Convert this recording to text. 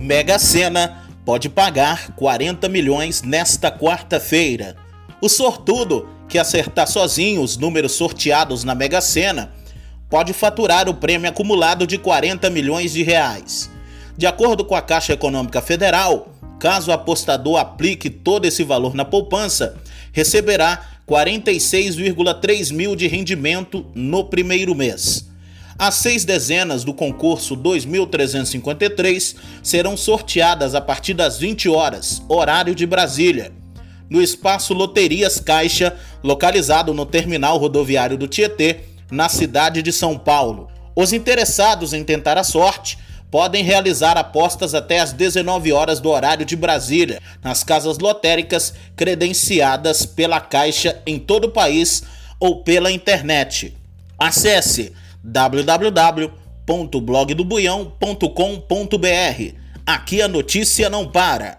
Mega Sena pode pagar 40 milhões nesta quarta-feira. O sortudo que acertar sozinho os números sorteados na Mega Sena pode faturar o prêmio acumulado de 40 milhões de reais. De acordo com a Caixa Econômica Federal, caso o apostador aplique todo esse valor na poupança, receberá 46,3 mil de rendimento no primeiro mês. As seis dezenas do concurso 2353 serão sorteadas a partir das 20 horas, horário de Brasília no espaço Loterias Caixa, localizado no terminal rodoviário do Tietê, na cidade de São Paulo. Os interessados em tentar a sorte podem realizar apostas até às 19 horas do horário de Brasília, nas casas lotéricas credenciadas pela Caixa em todo o país ou pela internet. Acesse www.blogdobuião.com.br. Aqui a notícia não para.